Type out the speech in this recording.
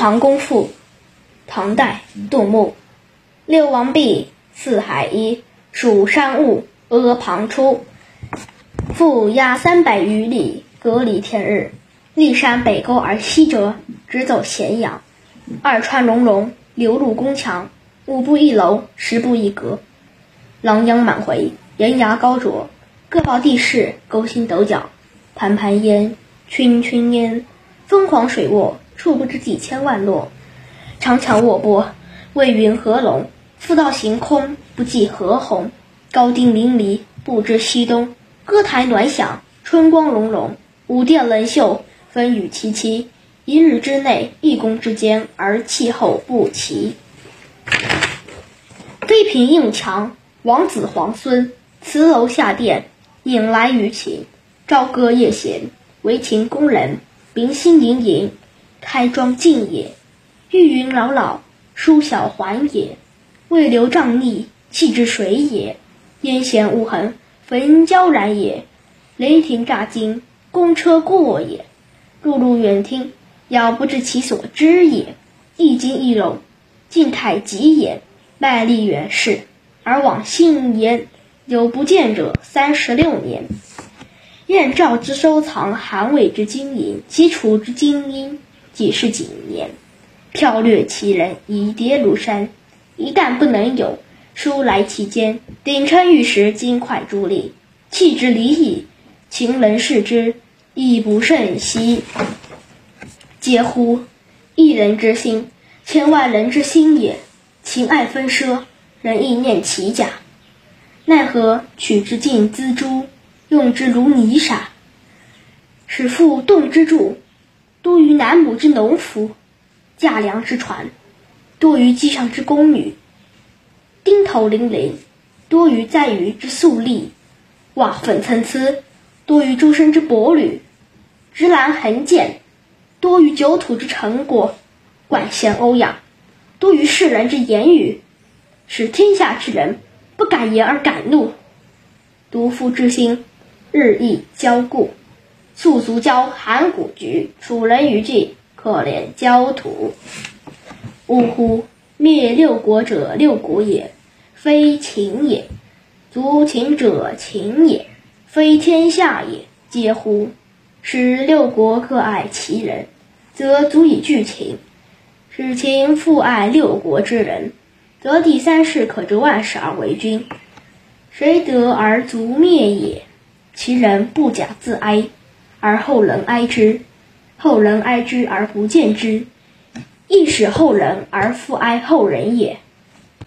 庞公赋，唐代，杜牧。六王毕，四海一，蜀山兀，阿房出。覆压三百余里，隔离天日。骊山北沟而西折，直走咸阳。二川隆隆，流入宫墙。五步一楼，十步一阁。琅琊满回，岩崖高啄。各抱地势，勾心斗角。盘盘烟，群群烟。凤凰水卧，处不知几千万落。长桥卧波，为云何龙？复道行空，不计何鸿。高丁淋漓，不知西东。歌台暖响，春光融融。舞殿冷袖，风雨凄凄。一日之内，一宫之间，而气候不齐。妃嫔应强，王子皇孙，辞楼下殿，引来舆情。朝歌夜弦，为秦宫人。明星盈盈，开庄镜也；玉云老老，梳晓环也。未流瘴腻，气之水也；烟弦无痕，焚焦然也。雷霆乍惊，公车过也。入入远听，杳不知其所之也。一惊一笼，晋太极也。麦历远逝，而往信焉。有不见者三十六年。燕赵之收藏，韩魏之经营，齐楚之精英，几是几年？剽掠其人，以迭如山。一旦不能有，书来其间。鼎称玉石，金块珠砾，弃之离矣。秦人视之，亦不胜惜。嗟乎！一人之心，千万人之心也。情爱纷奢，人亦念其假。奈何取之尽锱铢？用之如泥沙，使复动之助，多于南亩之农夫，驾粮之船，多于机上之宫女，钉头伶仃，多于在隅之粟粒，瓦粉参差，多于诸身之帛履，直栏横剑，多于九土之成果，管弦欧扬，多于世人之言语，使天下之人不敢言而敢怒，独夫之心。日益骄固，素足交函谷局，楚人于际，可怜焦土。呜呼！灭六国者六国也，非秦也；族秦者秦也，非天下也。嗟乎！使六国各爱其人，则足以拒秦；使秦复爱六国之人，则第三世可知万世而为君。谁得而族灭也？其人不假自哀，而后人哀之；后人哀之而不见之，亦使后人而复哀后人也。